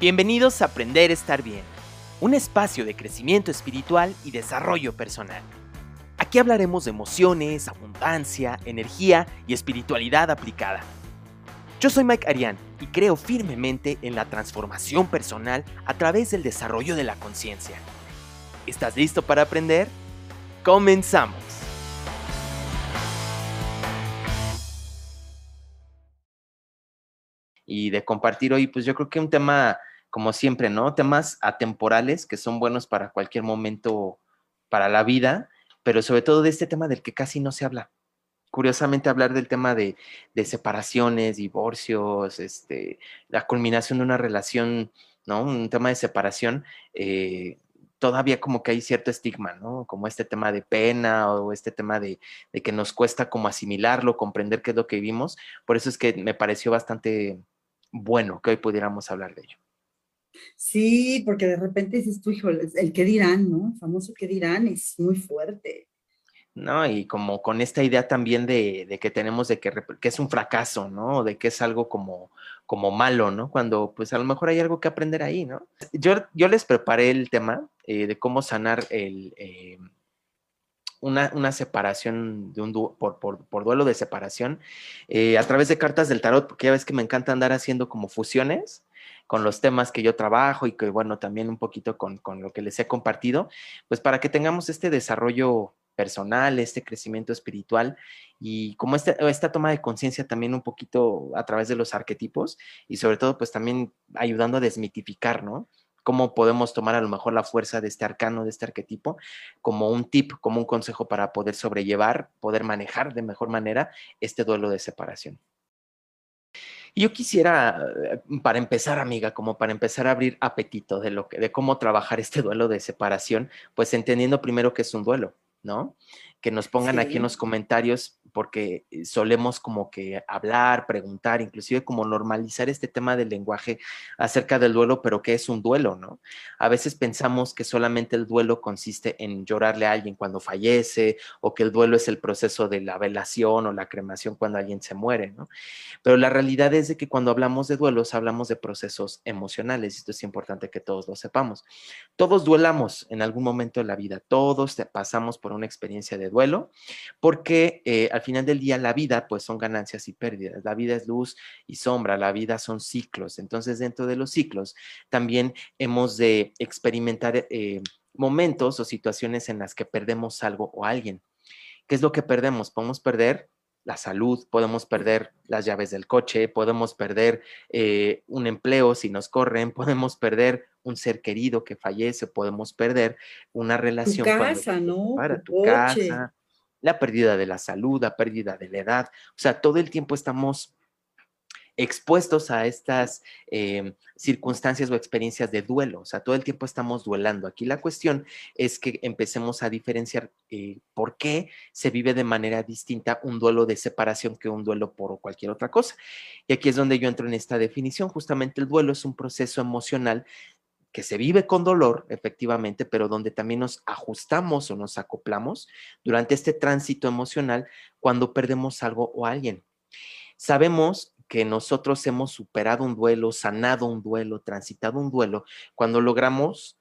Bienvenidos a Aprender a Estar Bien, un espacio de crecimiento espiritual y desarrollo personal. Aquí hablaremos de emociones, abundancia, energía y espiritualidad aplicada. Yo soy Mike Arián y creo firmemente en la transformación personal a través del desarrollo de la conciencia. ¿Estás listo para aprender? Comenzamos. Y de compartir hoy, pues yo creo que un tema como siempre, ¿no? Temas atemporales que son buenos para cualquier momento para la vida, pero sobre todo de este tema del que casi no se habla. Curiosamente, hablar del tema de, separaciones, divorcios, este, la culminación de una relación, ¿no? Un tema de separación, eh, todavía como que hay cierto estigma, ¿no? Como este tema de pena o este tema de, de, que nos cuesta como asimilarlo, comprender qué es lo que vivimos. Por eso es que me pareció bastante bueno que hoy pudiéramos hablar de ello. Sí, porque de repente dices tú, hijo, el que dirán, ¿no? El famoso que dirán es muy fuerte. ¿no? Y como con esta idea también de, que tenemos de que, que, es un fracaso, ¿no? De que es algo como, como malo, ¿no? Cuando pues a lo mejor hay algo que aprender ahí, ¿no? Yo, yo les preparé el tema eh, de cómo sanar el, eh, una, una, separación de un por, por, duelo de separación eh, a través de cartas del tarot, porque ya ves que me encanta andar haciendo como fusiones con los temas que yo trabajo y que, bueno, también un poquito con, lo que les he compartido, pues para que tengamos este desarrollo personal, este crecimiento espiritual y como esta, esta toma de conciencia también un poquito a través de los arquetipos y sobre todo pues también ayudando a desmitificar, ¿no? Cómo podemos tomar a lo mejor la fuerza de este arcano, de este arquetipo, como un tip, como un consejo para poder sobrellevar, poder manejar de mejor manera este duelo de separación yo quisiera, eh, para empezar, amiga, como para empezar a abrir apetito de lo que, de cómo trabajar este duelo de separación, pues entendiendo primero que es un duelo, ¿no? Que nos pongan aquí en los comentarios, porque eh, solemos como que hablar, preguntar, inclusive como normalizar este tema del lenguaje acerca del duelo, pero ¿qué es un duelo, no? A veces pensamos que solamente el duelo consiste en llorarle a alguien cuando fallece, o que el duelo es el proceso de la velación o la cremación cuando alguien se muere, ¿no? Pero la realidad es de que cuando hablamos de duelos, hablamos de procesos emocionales, y esto es importante que todos lo sepamos. Todos duelamos en algún momento de la vida, todos pasamos por una experiencia de duelo, porque eh, al final del día la vida pues son ganancias y pérdidas, la vida es luz y sombra, la vida son ciclos, entonces dentro de los ciclos también hemos de experimentar eh, momentos o situaciones en las que perdemos algo o alguien. ¿Qué es lo que perdemos? Podemos perder la salud, podemos perder las llaves del coche, podemos perder eh, un empleo si nos corren, podemos perder un ser querido que fallece, podemos perder una relación. Tu casa, ¿no? Para tu, casa, la pérdida de la salud, la pérdida de la edad. O sea, todo el tiempo estamos expuestos a estas em, circunstancias o experiencias de duelo, o sea, todo el tiempo estamos duelando. Aquí la cuestión es que empecemos a diferenciar eh, por qué se vive de manera distinta un duelo de separación que un duelo por cualquier otra cosa. Y aquí es donde yo entro en esta definición. Justamente el duelo es un proceso emocional que se vive con dolor, efectivamente, pero donde también nos ajustamos o nos acoplamos durante este tránsito emocional cuando perdemos algo o alguien. Sabemos que nosotros hemos superado un duelo, sanado un duelo, transitado un duelo, cuando logramos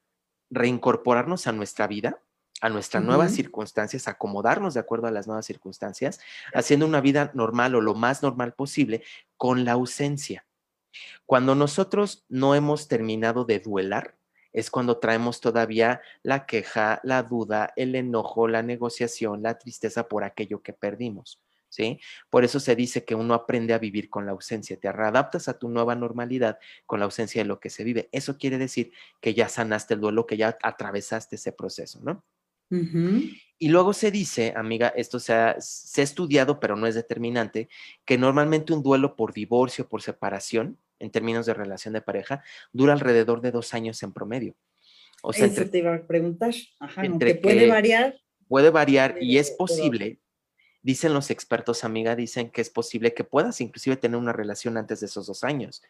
reincorporarnos a nuestra vida, a nuestras nuevas circunstancias, acomodarnos de acuerdo a las nuevas circunstancias, haciendo una vida normal o lo más normal posible con la ausencia. Cuando nosotros no hemos terminado de duelar, es cuando traemos todavía la queja, la duda, el enojo, la negociación, la tristeza por aquello que perdimos. ¿Sí? Por eso se dice que uno aprende a vivir con la ausencia, te readaptas a tu nueva normalidad con la ausencia de lo que se vive. Eso quiere decir que ya sanaste el duelo, que ya atravesaste ese proceso, ¿no? Y luego se dice, amiga, esto se ha, se ha, estudiado, pero no es determinante, que normalmente un duelo por divorcio, por separación, en términos de relación de pareja, dura alrededor de dos años en promedio. O sea, Eso te iba a preguntar. Ajá, entre puede variar. Puede variar y es posible Dicen los expertos, amiga, dicen que es posible que puedas inclusive tener una relación antes de esos dos años.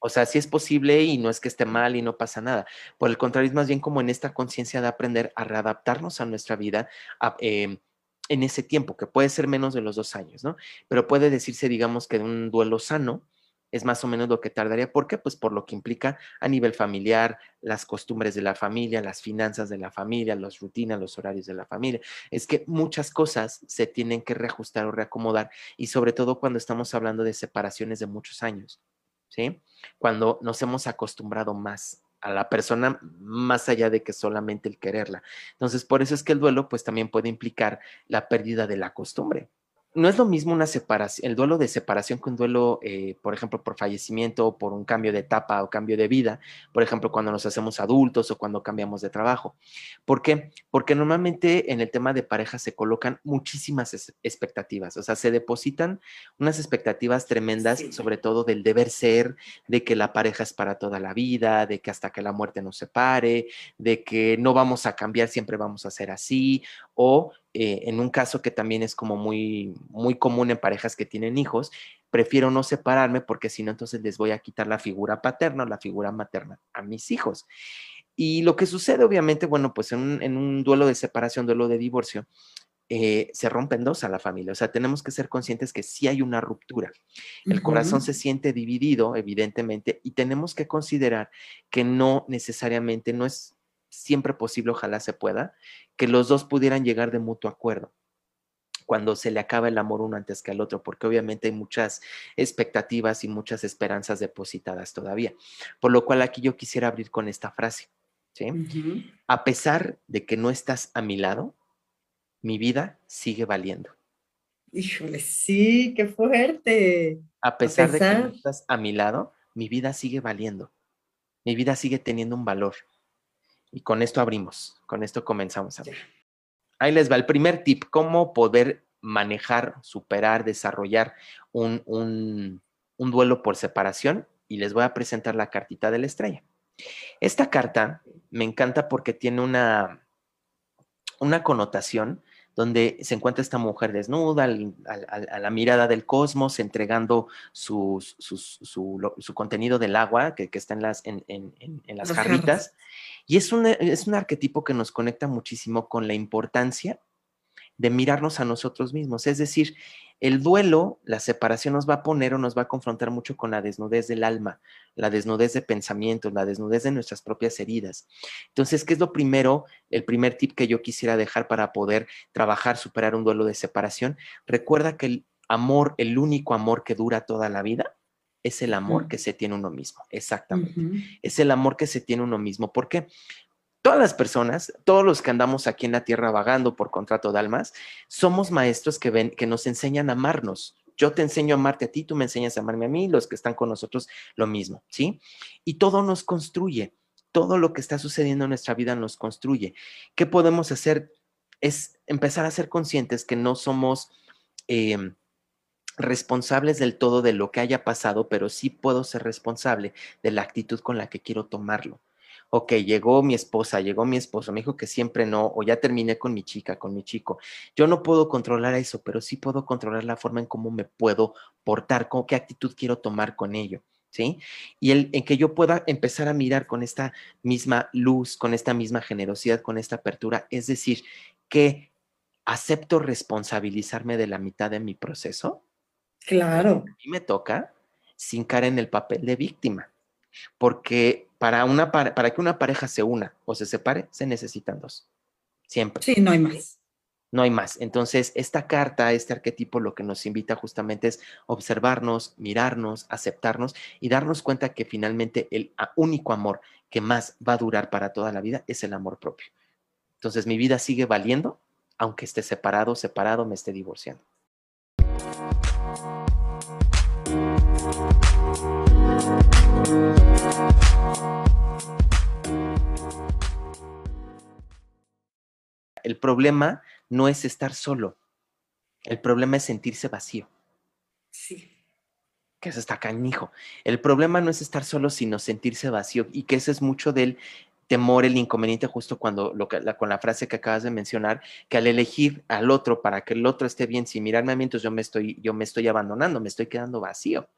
O sea, sí es posible y no es que esté mal y no pasa nada. Por el contrario, es más bien como en esta conciencia de aprender a readaptarnos a nuestra vida em, en ese tiempo, que puede ser menos de los dos años, ¿no? Pero puede decirse, digamos, que de un duelo sano, es más o menos lo que tardaría. ¿Por qué? Pues por lo que implica a nivel familiar, las costumbres de la familia, las finanzas de la familia, las rutinas, los horarios de la familia. Es que muchas cosas se tienen que reajustar o reacomodar y sobre todo cuando estamos hablando de separaciones de muchos años, ¿sí? Cuando nos hemos acostumbrado más a la persona más allá de que solamente el quererla. Entonces, por eso es que el duelo pues también puede implicar la pérdida de la costumbre no es lo mismo una separación, el duelo de separación que un duelo, eh, por ejemplo, por fallecimiento o por un cambio de etapa o cambio de vida, por ejemplo, cuando nos hacemos adultos o cuando cambiamos de trabajo. ¿Por qué? Porque normalmente en el tema de pareja se colocan muchísimas expectativas, o sea, se depositan unas expectativas tremendas, sobre todo del deber ser, de que la pareja es para toda la vida, de que hasta que la muerte nos separe, de que no vamos a cambiar, siempre vamos a ser así, o eh, en un caso que también es como muy, muy común en parejas que tienen hijos, prefiero no separarme porque si no, entonces les voy a quitar la figura paterna o la figura materna a mis hijos. Y lo que sucede, obviamente, bueno, pues en un, duelo de separación, duelo de divorcio, eh, se rompen dos a la familia. O sea, tenemos que ser conscientes que sí hay una ruptura. El corazón se siente dividido, evidentemente, y tenemos que considerar que no necesariamente, no es siempre posible, ojalá se pueda, que los dos pudieran llegar de mutuo acuerdo cuando se le acaba el amor uno antes que al otro, porque obviamente hay muchas expectativas y muchas esperanzas depositadas todavía. Por lo cual aquí yo quisiera abrir con esta frase. ¿sí? A pesar de que no estás a mi lado, mi vida sigue valiendo. Híjole, sí, qué fuerte. A pesar, de que no estás a mi lado, mi vida sigue valiendo. Mi vida sigue teniendo un valor. Y con esto abrimos, con esto comenzamos a ver. Ahí les va el primer tip, cómo poder manejar, superar, desarrollar un, un, duelo por separación. Y les voy a presentar la cartita de la estrella. Esta carta me encanta porque tiene una, una connotación donde se encuentra esta mujer desnuda a la mirada del cosmos, entregando su, contenido del agua que, está en las, en, las jarritas. Y es un, es un arquetipo que nos conecta muchísimo con la importancia de mirarnos a nosotros mismos. Es decir, el duelo, la separación nos va a poner o nos va a confrontar mucho con la desnudez del alma, la desnudez de pensamientos, la desnudez de nuestras propias heridas. Entonces, ¿qué es lo primero, el primer tip que yo quisiera dejar para poder trabajar, superar un duelo de separación? Recuerda que el amor, el único amor que dura toda la vida, es el amor que se tiene uno mismo, exactamente. Es el amor que se tiene uno mismo. ¿Por qué? Todas las personas, todos los que andamos aquí en la tierra vagando por contrato de almas, somos maestros que ven, que nos enseñan a amarnos. Yo te enseño a amarte a ti, tú me enseñas a amarme a mí, los que están con nosotros, lo mismo, ¿sí? Y todo nos construye, todo lo que está sucediendo en nuestra vida nos construye. ¿Qué podemos hacer? Es empezar a ser conscientes que no somos em, responsables del todo de lo que haya pasado, pero sí puedo ser responsable de la actitud con la que quiero tomarlo ok, llegó mi esposa, llegó mi esposo, me dijo que siempre no, o ya terminé con mi chica, con mi chico. Yo no puedo controlar eso, pero sí puedo controlar la forma en cómo me puedo portar, con qué actitud quiero tomar con ello. ¿Sí? Y el, en que yo pueda empezar a mirar con esta misma luz, con esta misma generosidad, con esta apertura, es decir, que acepto responsabilizarme de la mitad de mi proceso. Claro. A mí me toca sin caer en el papel de víctima, porque para, una, para que una pareja se una o se separe, se necesitan dos. Siempre. Sí, no hay más. No hay más. Entonces, esta carta, este arquetipo, lo que nos invita justamente es observarnos, mirarnos, aceptarnos y darnos cuenta que finalmente el único amor que más va a durar para toda la vida es el amor propio. Entonces, mi vida sigue valiendo, aunque esté separado, separado, me esté divorciando. El problema no es estar solo, el problema es sentirse vacío. Sí. Que eso está canijo. El problema no es estar solo, sino sentirse vacío. Y que eso es mucho del temor, el inconveniente, justo cuando lo que, con la frase que acabas de mencionar, que al elegir al otro para que el otro esté bien, sin mirarme a mí, entonces yo me estoy, yo me estoy abandonando, me estoy quedando vacío.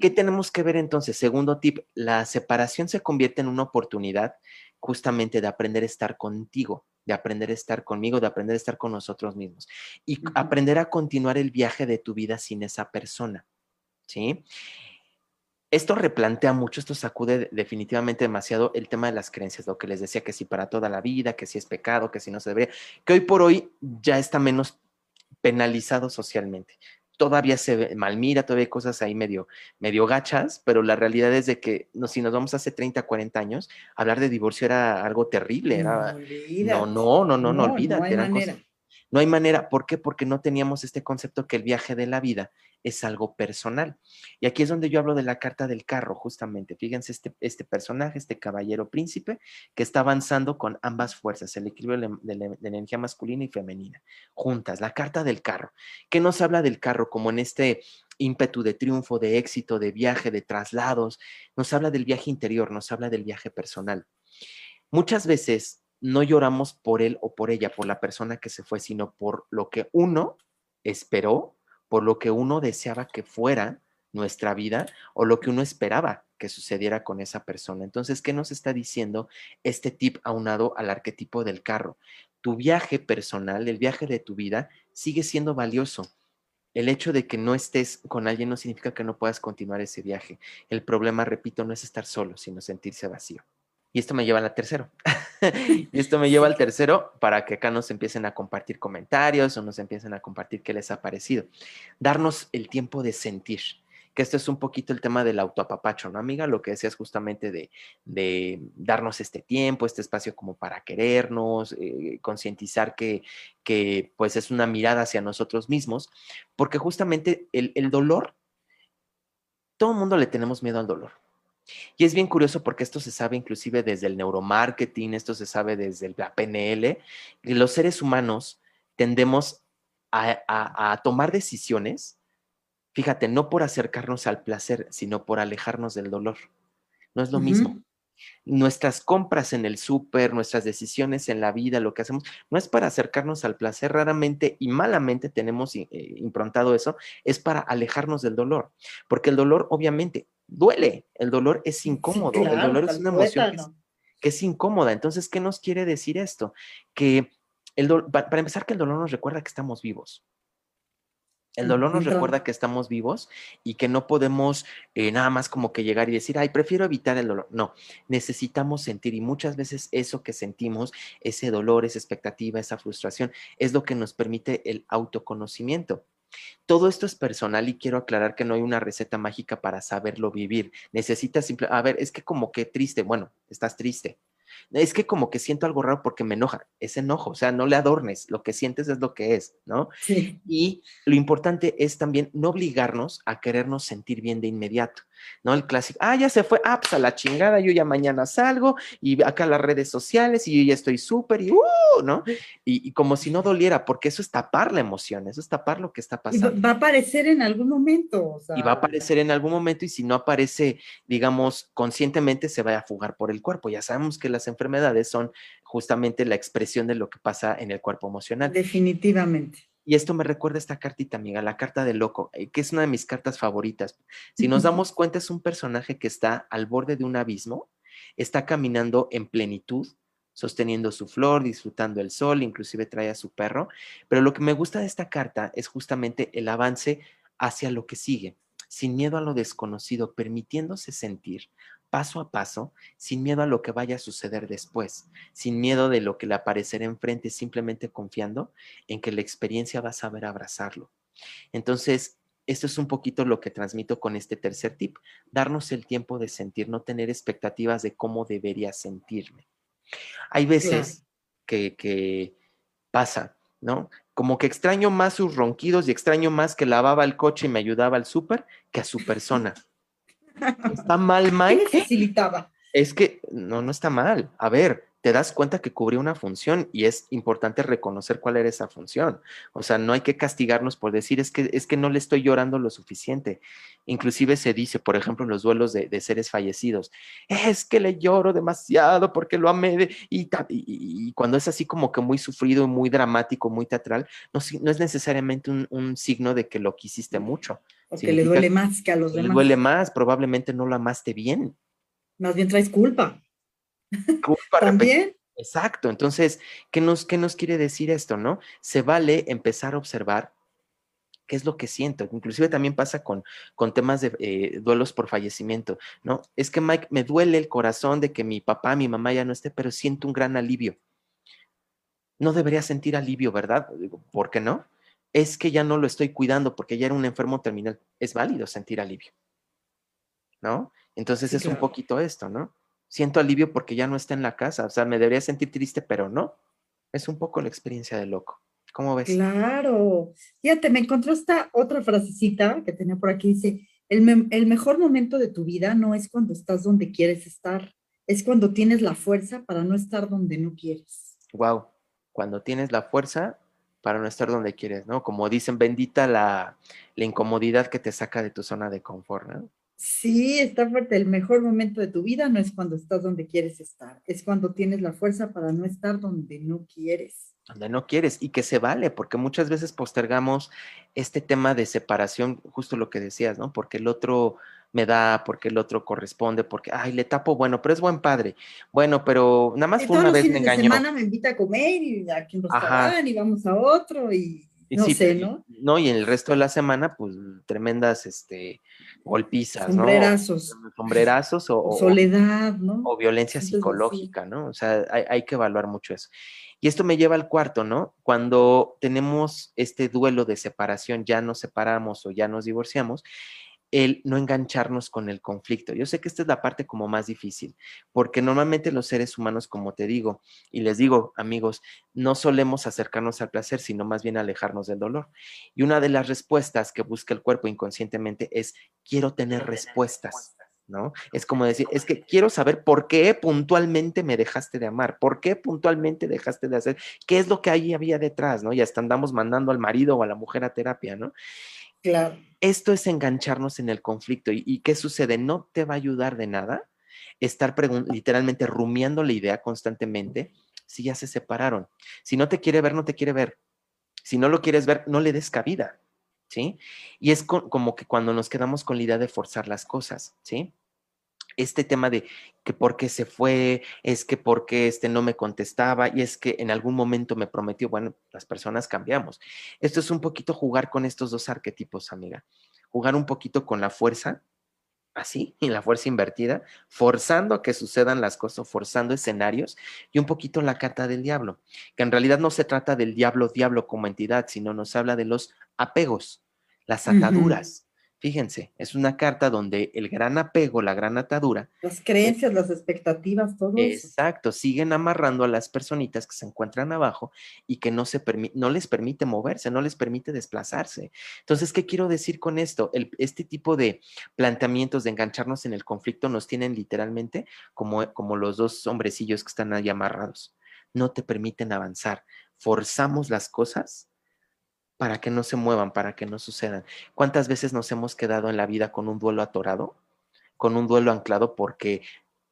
¿Qué tenemos que ver entonces? Segundo tip, la separación se convierte en una oportunidad justamente de aprender a estar contigo, de aprender a estar conmigo, de aprender a estar con nosotros mismos y aprender a continuar el viaje de tu vida sin esa persona, ¿sí? esto replantea mucho, esto sacude definitivamente demasiado el tema de las creencias, lo que les decía, que si para toda la vida, que si es pecado, que si no se debería, que hoy por hoy ya está menos penalizado socialmente. Todavía se malmira, todavía hay cosas ahí medio, medio gachas, pero la realidad es de que no, si nos vamos hace 30, 40 años, hablar de divorcio era algo terrible. Era, no, no, no, no, no, olvídate. no hay manera. ¿Por qué? Porque no teníamos este concepto que el viaje de la vida es algo personal. Y aquí es donde yo hablo de la carta del carro, justamente. Fíjense este, este personaje, este caballero príncipe, que está avanzando con ambas fuerzas, el equilibrio de la, energía masculina y femenina, juntas. La carta del carro. ¿Qué nos habla del carro? Como en este ímpetu de triunfo, de éxito, de viaje, de traslados. Nos habla del viaje interior, nos habla del viaje personal. Muchas veces no lloramos por él o por ella, por la persona que se fue, sino por lo que uno esperó por lo que uno deseaba que fuera nuestra vida o lo que uno esperaba que sucediera con esa persona. Entonces, ¿qué nos está diciendo este tip aunado al arquetipo del carro? Tu viaje personal, el viaje de tu vida, sigue siendo valioso. El hecho de que no estés con alguien no significa que no puedas continuar ese viaje. El problema, repito, no es estar solo, sino sentirse vacío. Y esto me lleva al tercero. y esto me lleva al tercero para que acá nos empiecen a compartir comentarios o nos empiecen a compartir qué les ha parecido. Darnos el tiempo de sentir, que esto es un poquito el tema del autoapapacho, ¿no, amiga? Lo que decías justamente de, de darnos este tiempo, este espacio como para querernos, eh, concientizar que, que pues es una mirada hacia nosotros mismos, porque justamente el, el dolor, todo el mundo le tenemos miedo al dolor y es bien curioso porque esto se sabe inclusive desde el neuromarketing, esto se sabe desde la PNL, y los seres humanos tendemos a, tomar decisiones, fíjate, no por acercarnos al placer, sino por alejarnos del dolor. No es lo mismo. Nuestras compras en el súper, nuestras decisiones en la vida, lo que hacemos, no es para acercarnos al placer, raramente y malamente tenemos eh, improntado eso, es para alejarnos del dolor, porque el dolor obviamente duele, el dolor es incómodo, el dolor es una emoción que es, incómoda. Entonces, ¿qué nos quiere decir esto? Que el para empezar, que el dolor nos recuerda que estamos vivos. El dolor nos recuerda que estamos vivos y que no podemos eh, nada más como que llegar y decir, ay, prefiero evitar el dolor. No, necesitamos sentir y muchas veces eso que sentimos, ese dolor, esa expectativa, esa frustración, es lo que nos permite el autoconocimiento. Todo esto es personal y quiero aclarar que no hay una receta mágica para saberlo vivir. Necesitas simple, a ver, es que como que triste, bueno, estás triste es que como que siento algo raro porque me enoja, es enojo, o sea, no le adornes, lo que sientes es lo que es, ¿no? Sí. Y lo importante es también no obligarnos a querernos sentir bien de inmediato, ¿no? El clásico, ah, ya se fue, ah, pues a la chingada, yo ya mañana salgo y acá las redes sociales y yo ya estoy súper y, uh, ¿no? Y, como si no doliera, porque eso es tapar la emoción, eso es tapar lo que está pasando. Y va a aparecer en algún momento. Y va a aparecer en algún momento y si no aparece, digamos, conscientemente se va a fugar por el cuerpo. Ya sabemos que las enfermedades son justamente la expresión de lo que pasa en el cuerpo emocional. Definitivamente. Y esto me recuerda esta cartita, amiga, la carta del loco, eh, que es una de mis cartas favoritas. Si nos damos cuenta, es un personaje que está al borde de un abismo, está caminando en plenitud, sosteniendo su flor, disfrutando el sol, inclusive trae a su perro. Pero lo que me gusta de esta carta es justamente el avance hacia lo que sigue, sin miedo a lo desconocido, permitiéndose sentir, paso a paso, sin miedo a lo que vaya a suceder después, sin miedo de lo que le aparecerá enfrente, simplemente confiando en que la experiencia va a saber abrazarlo. Entonces, esto es un poquito lo que transmito con este tercer tip, darnos el tiempo de sentir, no tener expectativas de cómo debería sentirme. Hay veces que, que pasa, ¿no? Como que extraño más sus ronquidos y extraño más que lavaba el coche y me ayudaba al súper que a su persona. ¿Está mal, Mike? facilitaba? Es que no, no está mal. A ver, te das cuenta que cubrió una función y es importante reconocer cuál era esa función. O sea, no hay que castigarnos por decir es que, es que no le estoy llorando lo suficiente. Inclusive se dice, por ejemplo, en los duelos de, seres fallecidos, es que le lloro demasiado porque lo amé y, y, cuando es así como que muy sufrido, muy dramático, muy teatral, no, no es necesariamente un, signo de que lo quisiste mucho. Porque le duele más que a los demás. Le duele más, probablemente no lo amaste bien. Más bien traes culpa. También. Exacto. Entonces, ¿qué nos, ¿qué nos quiere decir esto, no? Se vale empezar a observar ¿Qué es lo que siento? Inclusive también pasa con, con temas de eh, duelos por fallecimiento, ¿no? Es que Mike, me duele el corazón de que mi papá, mi mamá ya no esté, pero siento un gran alivio. No debería sentir alivio, ¿verdad? ¿Por qué no? Es que ya no lo estoy cuidando porque ya era un enfermo terminal. Es válido sentir alivio, ¿no? Entonces es un poquito esto, ¿no? Siento alivio porque ya no está en la casa, o sea, me debería sentir triste, pero no. Es un poco la experiencia de loco. ¿Cómo ves? Claro. Fíjate, me encontró esta otra frasecita que tenía por aquí. Dice, el, el mejor momento de tu vida no es cuando estás donde quieres estar, es cuando tienes la fuerza para no estar donde no quieres. Wow, cuando tienes la fuerza para no estar donde quieres, ¿no? Como dicen, bendita la, la incomodidad que te saca de tu zona de confort, ¿no? Sí, está fuerte. El mejor momento de tu vida no es cuando estás donde quieres estar, es cuando tienes la fuerza para no estar donde no quieres. Donde no quieres y que se vale, porque muchas veces postergamos este tema de separación, justo lo que decías, ¿no? Porque el otro me da, porque el otro corresponde, porque, ay, le tapo, bueno, pero es buen padre. Bueno, pero nada más fue una vez me engañó. semana me invita a comer y aquí un restaurante y vamos a otro y no sé, ¿no? No, y en el resto de la semana, pues tremendas este, golpizas, Sombrerazos. ¿no? Sombrerazos o, soledad, ¿no? O violencia psicológica, ¿no? O sea, hay, hay, que evaluar mucho eso. Y esto me lleva al cuarto, ¿no? Cuando tenemos este duelo de separación, ya nos separamos o ya nos divorciamos, el no engancharnos con el conflicto. Yo sé que esta es la parte como más difícil, porque normalmente los seres humanos, como te digo, y les digo, amigos, no solemos acercarnos al placer, sino más bien alejarnos del dolor. Y una de las respuestas que busca el cuerpo inconscientemente es, quiero tener respuestas. ¿No? Es como decir, es que quiero saber por qué puntualmente me dejaste de amar, por qué puntualmente dejaste de hacer, qué es lo que ahí había detrás, ¿no? Y hasta andamos mandando al marido o a la mujer a terapia, ¿no? Claro. Esto es engancharnos en el conflicto. ¿Y, qué sucede? No te va a ayudar de nada estar literalmente rumiando la idea constantemente si ya se separaron. Si no te quiere ver, no te quiere ver. Si no lo quieres ver, no le des cabida. ¿Sí? Y es como que cuando nos quedamos con la idea de forzar las cosas, ¿sí? Este tema de que por qué se fue, es que por qué este no me contestaba y es que en algún momento me prometió, bueno, las personas cambiamos. Esto es un poquito jugar con estos dos arquetipos, amiga. Jugar un poquito con la fuerza, así, y la fuerza invertida, forzando a que sucedan las cosas, forzando escenarios, y un poquito la carta del diablo, que en realidad no se trata del diablo, diablo como entidad, sino nos habla de los apegos, las ataduras. Fíjense, es una carta donde el gran apego, la gran atadura. Las creencias, las expectativas, todo Exacto, siguen amarrando a las personitas que se encuentran abajo y que no, se no les permite moverse, no les permite desplazarse. Entonces, ¿qué quiero decir con esto? este tipo de planteamientos de engancharnos en el conflicto nos tienen literalmente como, como los dos hombrecillos que están ahí amarrados. No te permiten avanzar. Forzamos las cosas para que no se muevan, para que no sucedan. ¿Cuántas veces nos hemos quedado en la vida con un duelo atorado, con un duelo anclado porque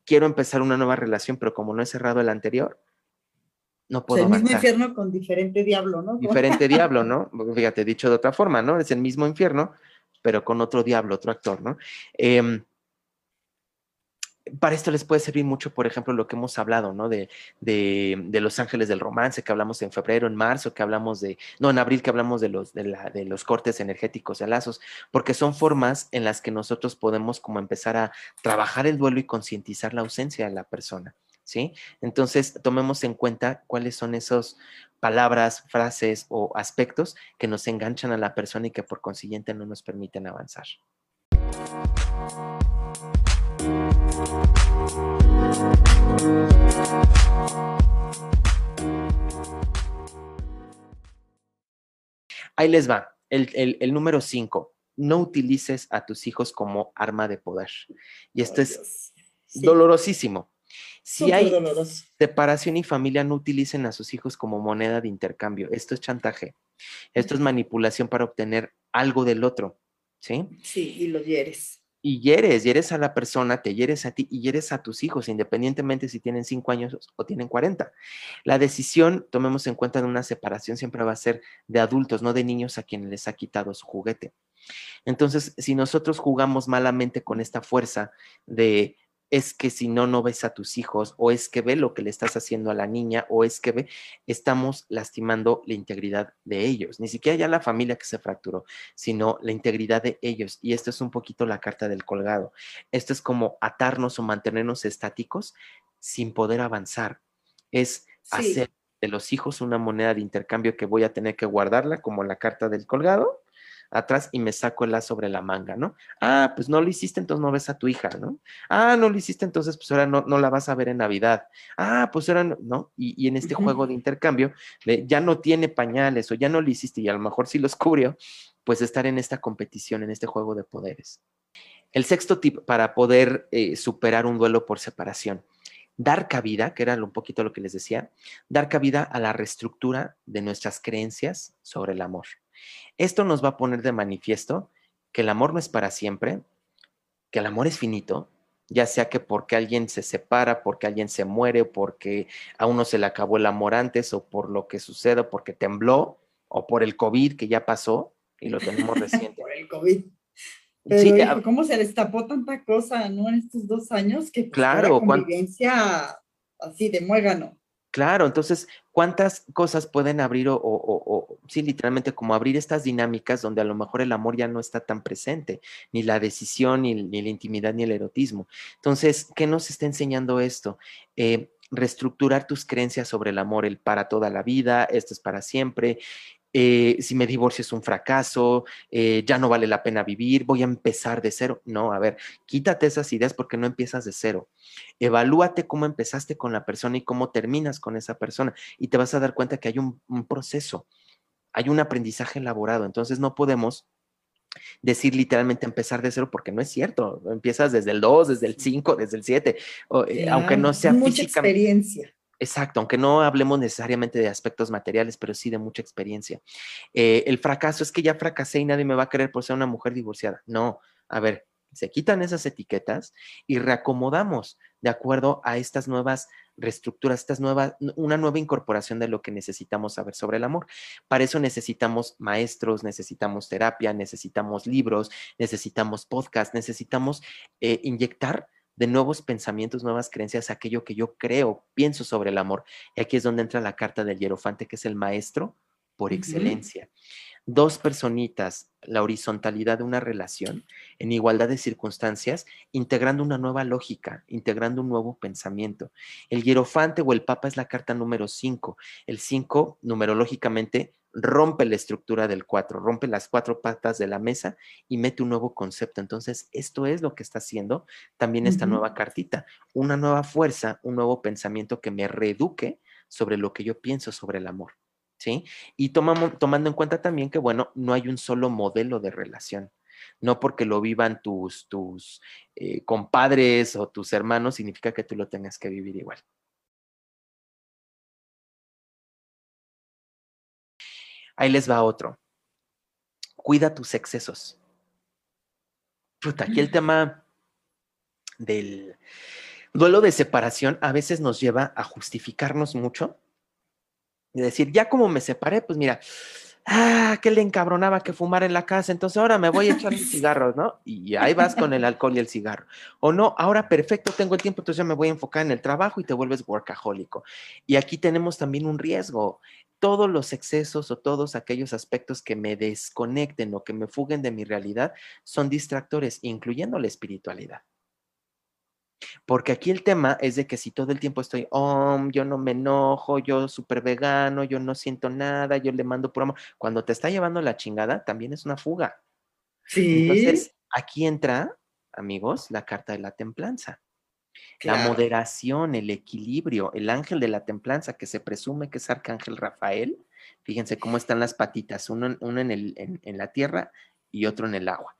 quiero empezar una nueva relación, pero como no he cerrado el anterior, no puedo. O el mismo infierno con diferente diablo, ¿no? Diferente diablo, ¿no? Fíjate, dicho de otra forma, ¿no? Es el mismo infierno, pero con otro diablo, otro actor, ¿no? Eh, para esto les puede servir mucho, por ejemplo, lo que hemos hablado, ¿no? De, de, los ángeles del romance, que hablamos en febrero, en marzo, que hablamos de, no, en abril, que hablamos de los, de, la, de los cortes energéticos de lazos, porque son formas en las que nosotros podemos como empezar a trabajar el duelo y concientizar la ausencia de la persona, ¿sí? Entonces, tomemos en cuenta cuáles son esas palabras, frases o aspectos que nos enganchan a la persona y que por consiguiente no nos permiten avanzar. Ahí les va, el, número 5. No utilices a tus hijos como arma de poder. Y esto es dolorosísimo. Si hay separación y familia, no utilicen a sus hijos como moneda de intercambio. Esto es chantaje. Esto es manipulación para obtener algo del otro. ¿Sí? Sí, y lo hieres y hieres, hieres a la persona, te hieres a ti y hieres a tus hijos, independientemente si tienen cinco años o tienen 40. La decisión, tomemos en cuenta de una separación, siempre va a ser de adultos, no de niños a quienes les ha quitado su juguete. Entonces, si nosotros jugamos malamente con esta fuerza de es que si no, no ves a tus hijos, o es que ve lo que le estás haciendo a la niña, o es que ve, estamos lastimando la integridad de ellos, ni siquiera ya la familia que se fracturó, sino la integridad de ellos. Y esto es un poquito la carta del colgado. Esto es como atarnos o mantenernos estáticos sin poder avanzar. Es hacer de los hijos una moneda de intercambio que voy a tener que guardarla, como la carta del colgado, atrás y me saco el la sobre la manga, ¿no? Ah, pues no lo hiciste, entonces no ves a tu hija, ¿no? Ah, no lo hiciste, entonces pues ahora no, no la vas a ver en Navidad. Ah, pues ahora no, Y, en este juego de intercambio, ya no tiene pañales o ya no lo hiciste y a lo mejor sí los cubrió, pues estar en esta competición, en este juego de poderes. El sexto tip para poder eh, superar un duelo por separación dar cabida, que era un poquito lo que les decía, dar cabida a la reestructura de nuestras creencias sobre el amor. Esto nos va a poner de manifiesto que el amor no es para siempre, que el amor es finito, ya sea que porque alguien se separa, porque alguien se muere, porque a uno se le acabó el amor antes, o por lo que sucede, porque tembló, o por el COVID que ya pasó y lo tenemos reciente. por el COVID. Pero ¿cómo se destapó tanta cosa, no? En estos dos años que pues, claro, la convivencia así de muégano. Claro, entonces, ¿cuántas cosas pueden abrir o, sí, literalmente como abrir estas dinámicas donde a lo mejor el amor ya no está tan presente, ni la decisión, ni, la intimidad, ni el erotismo? Entonces, ¿qué nos está enseñando esto? Eh, reestructurar tus creencias sobre el amor, el para toda la vida, esto es para siempre, eh, si me divorcio es un fracaso, eh, ya no vale la pena vivir, voy a empezar de cero. No, a ver, quítate esas ideas porque no empiezas de cero. Evalúate cómo empezaste con la persona y cómo terminas con esa persona y te vas a dar cuenta que hay un, proceso, hay un aprendizaje elaborado. Entonces no podemos decir literalmente empezar de cero porque no es cierto. Empiezas desde el 2, desde el 5, desde el 7, eh, aunque no sea mucha experiencia. Exacto, aunque no hablemos necesariamente de aspectos materiales, pero sí de mucha experiencia. Eh, el fracaso es que ya fracasé y nadie me va a querer por ser una mujer divorciada. No, a ver, se quitan esas etiquetas y reacomodamos de acuerdo a estas nuevas reestructuras, estas nuevas, una nueva incorporación de lo que necesitamos saber sobre el amor. Para eso necesitamos maestros, necesitamos terapia, necesitamos libros, necesitamos podcast, necesitamos eh, inyectar de nuevos pensamientos, nuevas creencias, aquello que yo creo, pienso sobre el amor. Y aquí es donde entra la carta del hierofante, que es el maestro por excelencia. Dos personitas, la horizontalidad de una relación en igualdad de circunstancias, integrando una nueva lógica, integrando un nuevo pensamiento. El hierofante o el papa es la carta número 5. El 5, numerológicamente, rompe la estructura del 4, rompe las cuatro patas de la mesa y mete un nuevo concepto. Entonces, esto es lo que está haciendo también esta nueva cartita, una nueva fuerza, un nuevo pensamiento que me reeduque sobre lo que yo pienso sobre el amor. ¿Sí? Y tomamos, tomando en cuenta también que, bueno, no hay un solo modelo de relación. No porque lo vivan tus, tus eh, compadres o tus hermanos significa que tú lo tengas que vivir igual. Ahí les va otro. Cuida tus excesos. Puta, aquí el tema del duelo de separación a veces nos lleva a justificarnos mucho y decir, ya como me separé, pues mira, ah, que le encabronaba que fumar en la casa, entonces ahora me voy a echar mis cigarros, ¿no? Y ahí vas con el alcohol y el cigarro. O no, ahora perfecto, tengo el tiempo, entonces ya me voy a enfocar en el trabajo y te vuelves workahólico. Y aquí tenemos también un riesgo todos los excesos o todos aquellos aspectos que me desconecten o que me fuguen de mi realidad son distractores, incluyendo la espiritualidad. Porque aquí el tema es de que si todo el tiempo estoy, oh, yo no me enojo, yo súper vegano, yo no siento nada, yo le mando por amor, cuando te está llevando la chingada, también es una fuga. Sí. Entonces, aquí entra, amigos, la carta de la templanza. La moderación, el equilibrio, el ángel de la templanza que se presume que es Arcángel Rafael. Fíjense cómo están las patitas, uno, en, el, en, la tierra y otro en el agua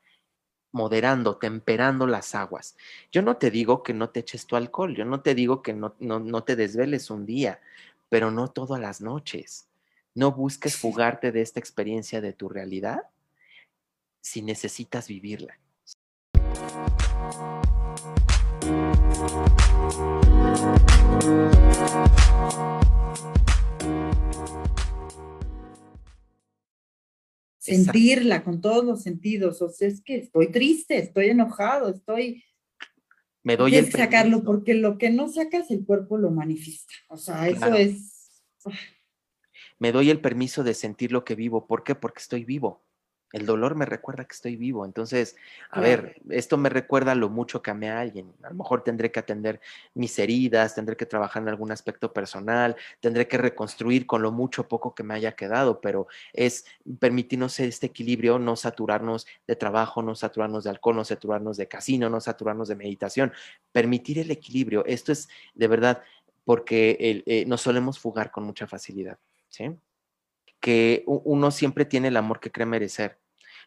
moderando, temperando las aguas. Yo no te digo que no te eches tu alcohol, yo no te digo que no, no, no te desveles un día, pero no todas las noches. No busques fugarte de esta experiencia de tu realidad si necesitas vivirla. Sentirla con todos los sentidos. O sea, es que estoy triste, estoy enojado, estoy Me doy el sacarlo porque lo que no sacas el cuerpo lo manifiesta. O sea, eso es me doy el permiso de sentir lo que vivo. ¿Por qué? Porque estoy vivo. El dolor me recuerda que estoy vivo. Entonces, a ver, esto me recuerda lo mucho que amé a alguien. A lo mejor tendré que atender mis heridas, tendré que trabajar en algún aspecto personal, tendré que reconstruir con lo mucho o poco que me haya quedado, pero es permitirnos este equilibrio, no saturarnos de trabajo, no saturarnos de alcohol, no saturarnos de casino, no saturarnos de meditación. Permitir el equilibrio. Esto es de verdad porque eh, nos solemos fugar con mucha facilidad. ¿sí? Que uno siempre tiene el amor que cree merecer.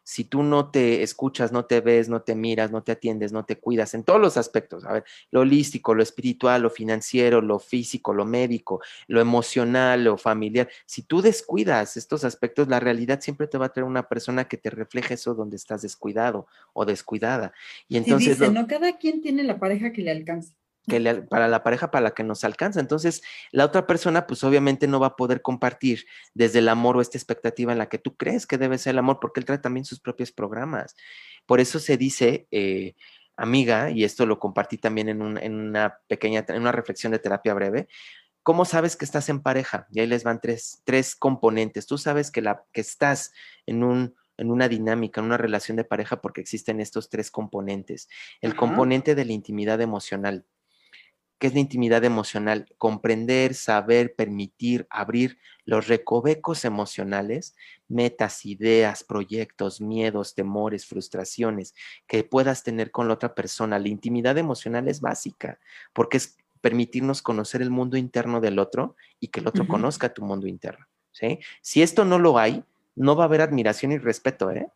Si tú no te escuchas, no te ves, no te miras, no te atiendes, no te cuidas en todos los aspectos, a ver, lo holístico, lo espiritual, lo financiero, lo físico, lo médico, lo emocional, lo familiar, si tú descuidas estos aspectos, la realidad siempre te va a traer una persona que te refleje eso donde estás descuidado o descuidada. Y entonces... dice, no, cada quien tiene la pareja que le alcanza para la pareja para la que nos alcanza. Entonces, la otra persona, pues obviamente no va a poder compartir desde el amor o esta expectativa en la que tú crees que debe ser el amor, porque él trae también sus propios programas. Por eso se dice, eh, amiga, y esto lo compartí también en, una pequeña, en una reflexión de terapia breve, ¿Cómo sabes que estás en pareja? Y ahí les van tres, tres componentes. Tú sabes que, la, que estás en un, en una dinámica, en una relación de pareja, porque existen estos tres componentes. El componente de la intimidad emocional, que es la intimidad emocional, comprender, saber, permitir, abrir los recovecos emocionales, metas, ideas, proyectos, miedos, temores, frustraciones que puedas tener con la otra persona. La intimidad emocional es básica porque es permitirnos conocer el mundo interno del otro y que el otro conozca tu mundo interno. ¿sí? Si esto no lo hay, no va a haber admiración y respeto, ¿eh?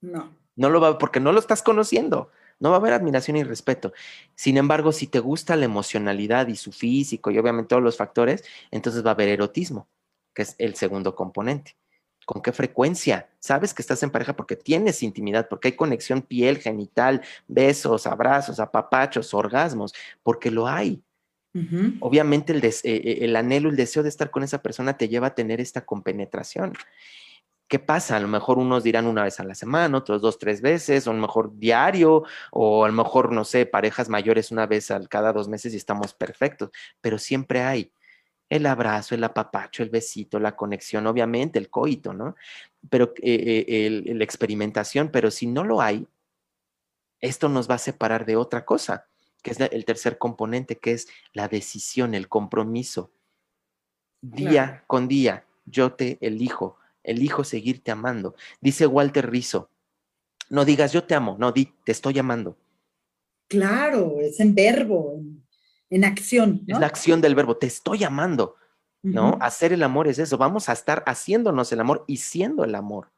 No. No lo va, porque no lo estás conociendo no va a haber admiración y respeto. Sin embargo, si te gusta la emocionalidad y su físico y obviamente todos los factores, entonces va a haber erotismo, que es el segundo componente. ¿Con qué frecuencia? Sabes que estás en pareja porque tienes intimidad, porque hay conexión piel, genital, besos, abrazos, apapachos, orgasmos, porque lo hay. Obviamente el, eh, eh, el, anhelo, el deseo de estar con esa persona te lleva a tener esta compenetración. ¿Qué pasa? A lo mejor unos dirán una vez a la semana, otros dos, tres veces, o a lo mejor diario, o a lo mejor, no sé, parejas mayores una vez al cada dos meses y estamos perfectos, pero siempre hay el abrazo, el apapacho, el besito, la conexión, obviamente, el coito, ¿no? Pero eh, eh, la experimentación, pero si no lo hay, esto nos va a separar de otra cosa, que es el tercer componente, que es la decisión, el compromiso. Día con día, yo te elijo elijo seguirte amando. Dice Walter Rizzo, no digas yo te amo, no, di, te estoy amando. Claro, es en verbo, en, acción. Es la acción del verbo, te estoy amando, ¿no? Hacer el amor es eso, vamos a estar haciéndonos el amor y siendo el amor.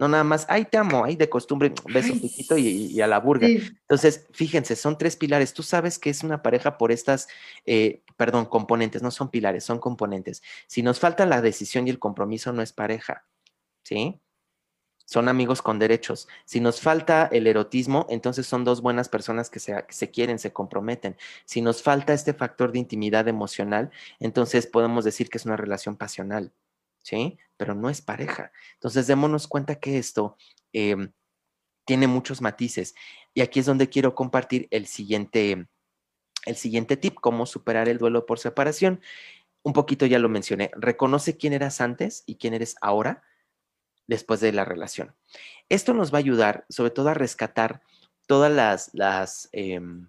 No nada más, ay, te amo, ay, de costumbre, beso, piquito y, a la burga. Entonces, fíjense, son tres pilares. Tú sabes que es una pareja por estas, eh, perdón, componentes, no son pilares, son componentes. Si nos falta la decisión y el compromiso, no es pareja, ¿sí? Son amigos con derechos. Si nos falta el erotismo, entonces son dos buenas personas que se, que se quieren, se comprometen. Si nos falta este factor de intimidad emocional, entonces podemos decir que es una relación pasional. ¿Sí? Pero no es pareja. Entonces, démonos cuenta que esto em, tiene muchos matices. Y aquí es donde quiero compartir el siguiente, el siguiente tip, cómo superar el duelo por separación. Un poquito ya lo mencioné. Reconoce quién eras antes y quién eres ahora después de la relación. Esto nos va a ayudar sobre todo a rescatar todas las, las em,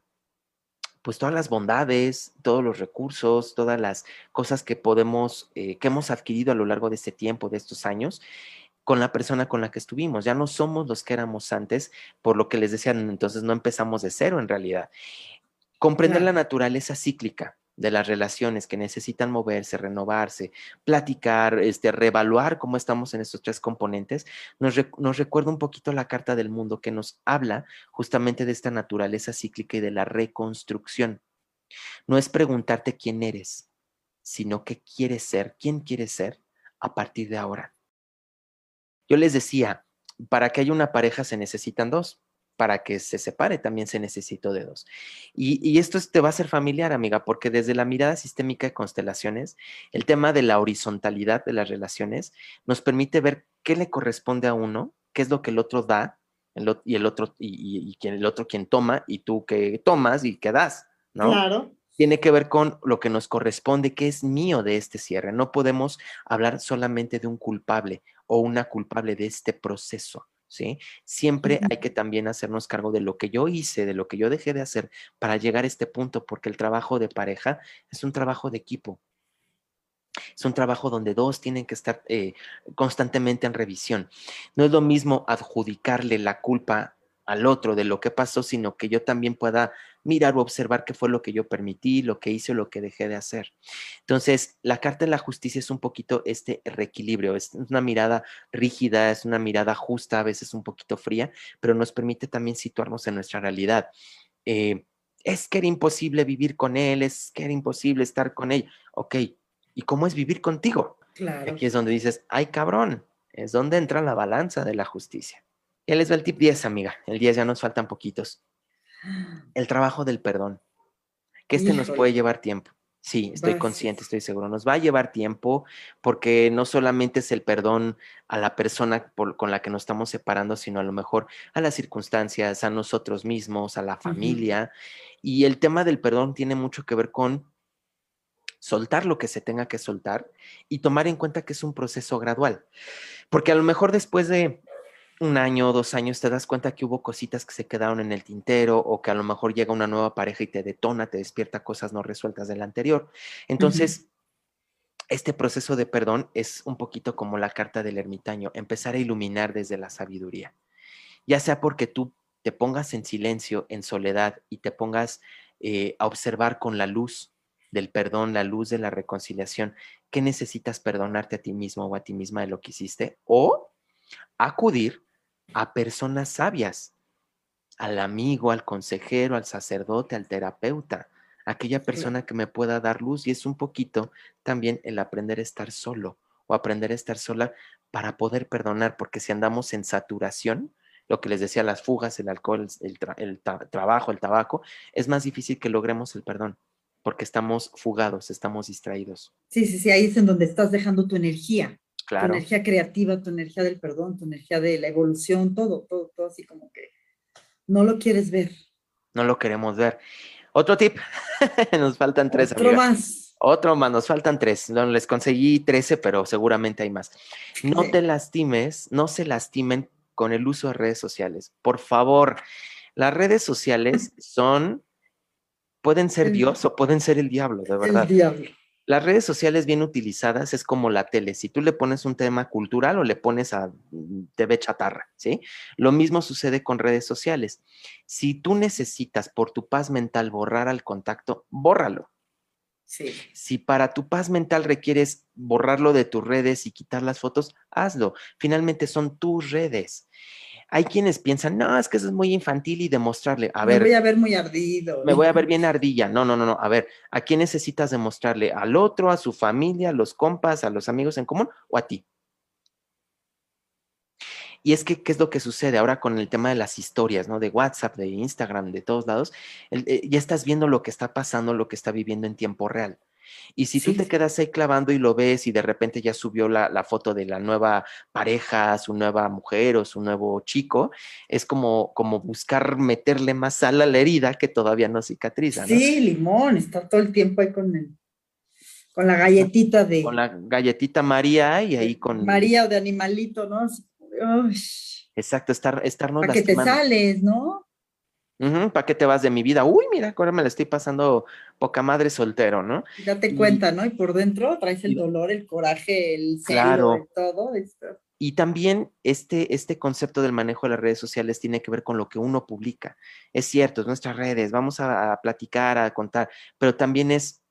pues todas las bondades, todos los recursos, todas las cosas que podemos, eh, que hemos adquirido a lo largo de este tiempo, de estos años, con la persona con la que estuvimos. Ya no somos los que éramos antes, por lo que les decían, entonces no empezamos de cero en realidad. Comprender la naturaleza cíclica de las relaciones que necesitan moverse, renovarse, platicar, este, reevaluar cómo estamos en estos tres componentes, nos, nos, recuerda un poquito la carta del mundo que nos habla justamente de esta naturaleza cíclica y de la reconstrucción. No es preguntarte quién eres, sino qué quieres ser, quién quieres ser a partir de ahora. Yo les decía, para que haya una pareja se necesitan dos para que se separe también se necesitó de dos. Y, esto te va a ser familiar, amiga, porque desde la mirada sistémica de constelaciones, el tema de la horizontalidad de las relaciones nos permite ver qué le corresponde a uno, qué es lo que el otro da y el otro, y, quien, el otro quien toma, y tú que tomas y que das, ¿no? Claro. Tiene que ver con lo que nos corresponde, que es mío de este cierre. No podemos hablar solamente de un culpable o una culpable de este proceso. ¿Sí? Siempre hay que también hacernos cargo de lo que yo hice, de lo que yo dejé de hacer para llegar a este punto, porque el trabajo de pareja es un trabajo de equipo. Es un trabajo donde dos tienen que estar eh, constantemente en revisión. No es lo mismo adjudicarle la culpa al otro de lo que pasó, sino que yo también pueda mirar o observar qué fue lo que yo permití, lo que hice o lo que dejé de hacer. Entonces, la carta de la justicia es un poquito este reequilibrio, es una mirada rígida, es una mirada justa, a veces un poquito fría, pero nos permite también situarnos en nuestra realidad. Eh, es que era imposible vivir con él, es que era imposible estar con él. Ok, ¿Y cómo es vivir contigo? Claro. Aquí es donde dices, ay cabrón, es donde entra la balanza de la justicia. Y les va el tip 10, amiga. El 10 ya nos faltan poquitos. El trabajo del perdón. Que este nos puede llevar tiempo. Sí, estoy consciente, estoy seguro. Nos va a llevar tiempo porque no solamente es el perdón a la persona con la que nos estamos separando, sino a lo mejor a las circunstancias, a nosotros mismos, a la familia. Y el tema del perdón tiene mucho que ver con soltar lo que se tenga que soltar y tomar en cuenta que es un proceso gradual. Porque a lo mejor después de un año o dos años te das cuenta que hubo cositas que se quedaron en el tintero o que a lo mejor llega una nueva pareja y te detona, te despierta cosas no resueltas del anterior. Entonces, este proceso de perdón es un poquito como la carta del ermitaño, empezar a iluminar desde la sabiduría. Ya sea porque tú te pongas en silencio, en soledad y te pongas eh, a observar con la luz del perdón, la luz de la reconciliación, ¿qué necesitas perdonarte a ti mismo o a ti misma de lo que hiciste? O acudir a personas sabias, al amigo, al consejero, al sacerdote, al terapeuta, aquella persona que me pueda dar luz y es un poquito también el aprender a estar solo o aprender a estar sola para poder perdonar, porque si andamos en saturación, lo que les decía, las fugas, el alcohol, el, trabajo, el tabaco, es más difícil que logremos el perdón porque estamos fugados, estamos distraídos. Sí, sí, sí, ahí es en donde estás dejando tu energía. Claro. Tu energía creativa, tu energía del perdón, tu energía de la evolución, todo, todo, todo así como que no lo quieres ver. No lo queremos ver. Otro tip, nos faltan tres. Otro más. Otro más, nos faltan tres. No, les conseguí trece, pero seguramente hay más. No te lastimes, no se lastimen con el uso de redes sociales. Por favor, las redes sociales son Pueden ser Dios o pueden ser el diablo, de verdad. El diablo. Las redes sociales bien utilizadas es como la tele. Si tú le pones un tema cultural o le pones a mm, TV chatarra, ¿sí? Lo mismo sucede con redes sociales. Si tú necesitas por tu paz mental borrar al contacto, bórralo. Sí. Si para tu paz mental requieres borrarlo de tus redes y quitar las fotos, hazlo. Finalmente son tus redes. Hay quienes piensan, no, es que eso es muy infantil y demostrarle, a ver. Me voy a ver muy ardido. Me voy a ver bien ardilla. No, no, no, no. A ver, ¿a quién necesitas demostrarle? ¿Al otro, a su familia, a los compas, a los amigos en común o a ti? Y es que, ¿qué es lo que sucede ahora con el tema de las historias, ¿no? De WhatsApp, de Instagram, de todos lados. Eh, ya estás viendo lo que está pasando, lo que está viviendo en tiempo real. Y si tú te quedas ahí clavando y lo ves y de repente ya subió la, foto de la nueva pareja, su nueva mujer o su nuevo chico, es como, como buscar meterle más sal a la herida que todavía no cicatriza. Sí, limón, está todo el tiempo ahí con el, con la galletita de... Con la galletita María y ahí con... María o de animalito, ¿no? Exacto, estar, estarnos Para que te sales, ¿no? ¿Para qué te vas de mi vida? Uy, mira, ahora me la estoy pasando poca madre soltero, ¿no? Date cuenta, ¿no? Y por dentro traes el dolor, el coraje, el celo, todo esto. Y también este, este concepto del manejo de las redes sociales tiene que ver con lo que uno publica. Es cierto, es nuestras redes, vamos a, platicar, a contar, pero también es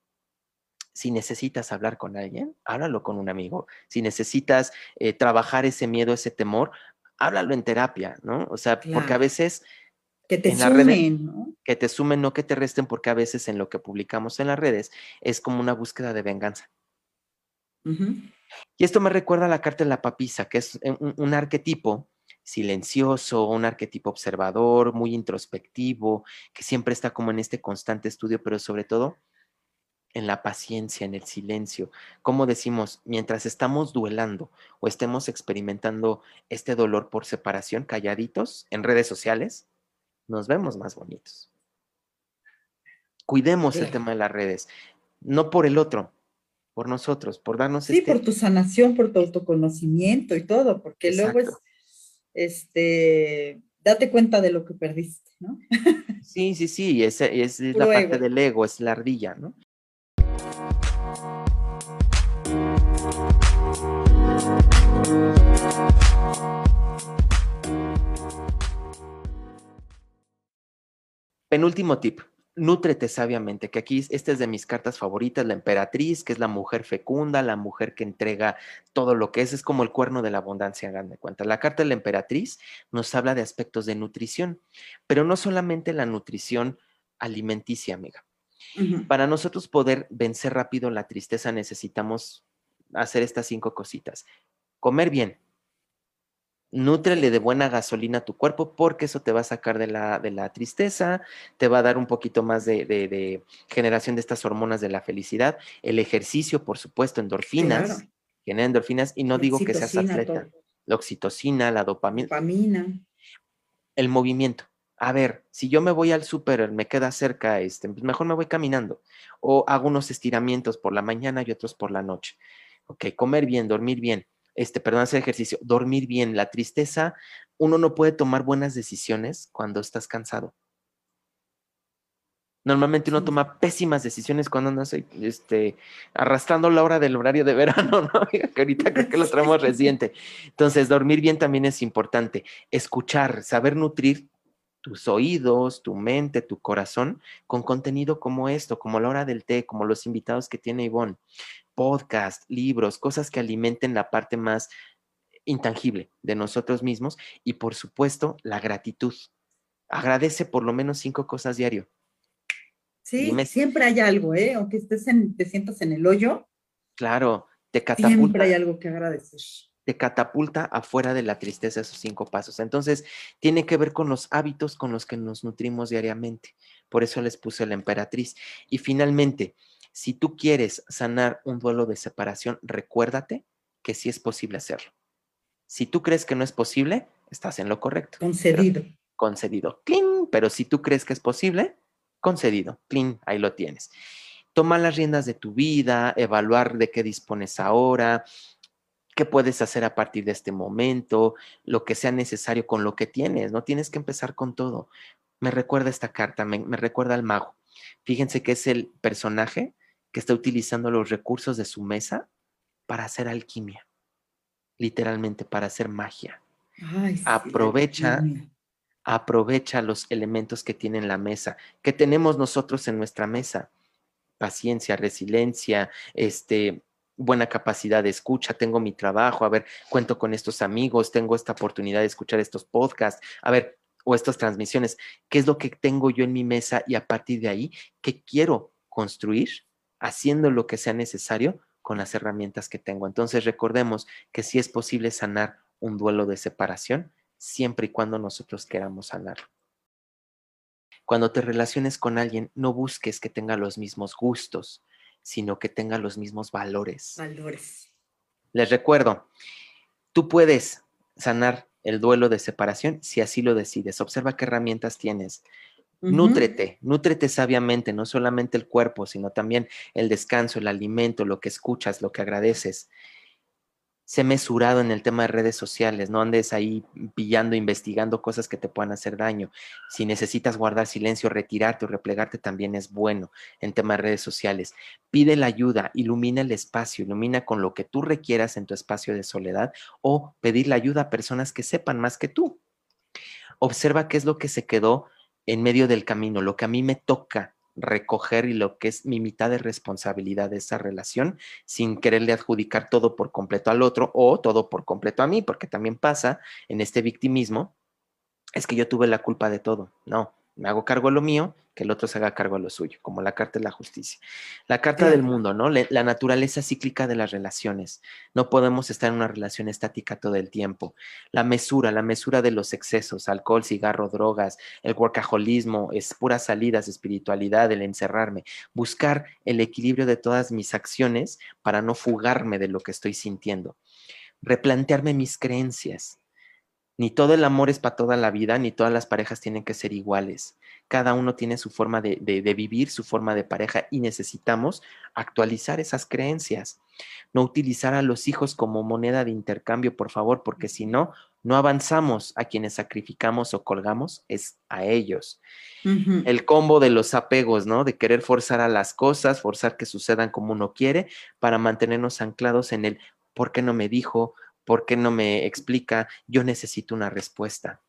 si necesitas hablar con alguien, háblalo con un amigo. Si necesitas eh, trabajar ese miedo, ese temor, háblalo en terapia, ¿no? O sea, porque a veces que te sumen, ¿no? Que te sumen, no que te resten, porque a veces en lo que publicamos en las redes es como una búsqueda de venganza. Y esto me recuerda a la carta de la papisa, que es un, arquetipo silencioso, un arquetipo observador, muy introspectivo, que siempre está como en este constante estudio, pero sobre todo en la paciencia, en el silencio. Como decimos, mientras estamos duelando o estemos experimentando este dolor por separación, calladitos en redes sociales, nos vemos más bonitos. Cuidemos el tema de las redes, no por el otro, por nosotros, por darnos Sí, por este tu sanación, por tu autoconocimiento y todo, porque luego es, este, date cuenta de lo que perdiste, ¿no? Sí, sí, sí, es, es, la parte del ego, es la ardilla, ¿no? Penúltimo tip, nútrete sabiamente, que aquí esta es de mis cartas favoritas, la emperatriz, que es la mujer fecunda, la mujer que entrega todo lo que es, es como el cuerno de la abundancia, hagan de cuenta. La carta de la emperatriz nos habla de aspectos de nutrición, pero no solamente la nutrición alimenticia, amiga. Para nosotros poder vencer rápido la tristeza necesitamos hacer estas cinco cositas. Comer bien. Nútrele de buena gasolina a tu cuerpo porque eso te va a sacar de la, de la tristeza, te va a dar un poquito más de, generación de estas hormonas de la felicidad. El ejercicio, por supuesto, endorfinas, genera endorfinas y no digo que seas atleta. La oxitocina, la dopamina. dopamina. El movimiento a ver, si yo me voy al súper, me queda cerca, este, pues mejor me voy caminando. O hago unos estiramientos por la mañana y otros por la noche. Ok, comer bien, dormir bien. Este, perdón, hacer ejercicio, dormir bien. La tristeza, uno no puede tomar buenas decisiones cuando estás cansado. Normalmente uno toma pésimas decisiones cuando anda este, arrastrando la hora del horario de verano, ¿no? que ahorita creo que lo traemos reciente. Entonces, dormir bien también es importante. Escuchar, saber nutrir tus oídos, tu mente, tu corazón con contenido como esto, como la hora del té, como los invitados que tiene Ivonne, podcast, libros, cosas que alimenten la parte más intangible de nosotros mismos y por supuesto la gratitud. Agradece por lo menos cinco cosas diario. Sí, siempre hay algo, ¿eh? Aunque estés en, te sientas en el hoyo. Claro, te catapulta. Siempre hay algo que agradecer te catapulta afuera de la tristeza esos cinco pasos. Entonces, tiene que ver con los hábitos con los que nos nutrimos diariamente. Por eso les puse la emperatriz. Y finalmente, si tú quieres sanar un duelo de separación, recuérdate que sí es posible hacerlo. Si tú crees que no es posible, estás en lo correcto. Concedido. concedido. Clean. Pero si tú crees que es posible, concedido. Clean. Ahí lo tienes. Toma las riendas de tu vida, evaluar de qué dispones ahora, qué puedes hacer a partir de este momento, lo que sea necesario con lo que tienes, no tienes que empezar con todo. Me recuerda esta carta, me, recuerda al mago. Fíjense que es el personaje que está utilizando los recursos de su mesa para hacer alquimia, literalmente para hacer magia. aprovecha, aprovecha los elementos que tiene en la mesa, que tenemos nosotros en nuestra mesa. Paciencia, resiliencia, este, buena capacidad de escucha, tengo mi trabajo, a ver, cuento con estos amigos, tengo esta oportunidad de escuchar estos podcasts, a ver, o estas transmisiones, ¿qué es lo que tengo yo en mi mesa y a partir de ahí, qué quiero construir haciendo lo que sea necesario con las herramientas que tengo? Entonces recordemos que sí es posible sanar un duelo de separación siempre y cuando nosotros queramos sanarlo. Cuando te relaciones con alguien, no busques que tenga los mismos gustos, sino que tenga los mismos valores. Valores. Les recuerdo, tú puedes sanar el duelo de separación si así lo decides. Observa qué herramientas tienes. Nútrete, nútrete sabiamente, no solamente el cuerpo, sino también el descanso, el alimento, lo que escuchas, lo que agradeces sé mesurado en el tema de redes sociales, no andes ahí pillando, investigando cosas que te puedan hacer daño. Si necesitas guardar silencio, retirarte o replegarte también es bueno en tema de redes sociales. Pide la ayuda, ilumina el espacio, ilumina con lo que tú requieras en tu espacio de soledad o pedir la ayuda a personas que sepan más que tú. Observa qué es lo que se quedó en medio del camino, lo que a mí me toca recoger y lo que es mi mitad de responsabilidad de esa relación sin quererle adjudicar todo por completo al otro o todo por completo a mí, porque también pasa en este victimismo, es que yo tuve la culpa de todo. No, me hago cargo de lo mío, que el otro se haga cargo de lo suyo, como la carta de la justicia. La carta del mundo, ¿no? la naturaleza cíclica de las relaciones. No podemos estar en una relación estática todo el tiempo. La mesura, la mesura de los excesos, alcohol, cigarro, drogas, el workaholismo, es puras salidas, espiritualidad, el encerrarme. Buscar el equilibrio de todas mis acciones para no fugarme de lo que estoy sintiendo. Replantearme mis creencias ni todo el amor es para toda la vida, ni todas las parejas tienen que ser iguales. Cada uno tiene su forma de, vivir, su forma de pareja y necesitamos actualizar esas creencias. No utilizar a los hijos como moneda de intercambio, por favor, porque si no, no avanzamos. A quienes sacrificamos o colgamos es a ellos. El combo de los apegos, ¿no? De querer forzar a las cosas, forzar que sucedan como uno quiere, para mantenernos anclados en el ¿por qué no me dijo? ¿Por qué no me explica? Yo necesito una respuesta.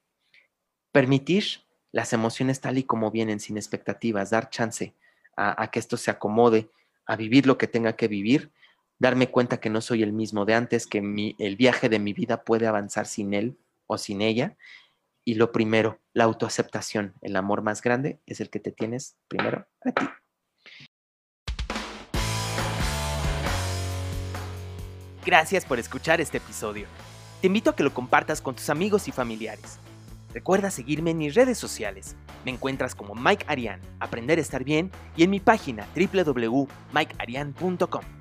Permitir las emociones tal y como vienen, sin expectativas, dar chance a, que esto se acomode, a vivir lo que tenga que vivir, darme cuenta que no soy el mismo de antes, que el viaje de mi vida puede avanzar sin él o sin ella. Y lo primero, la autoaceptación, el amor más grande es el que te tienes primero a ti. Gracias por escuchar este episodio. Te invito a que lo compartas con tus amigos y familiares. Recuerda seguirme en mis redes sociales. Me encuentras como Mike Arian, Aprender a Estar Bien, y en mi página www.mikearian.com.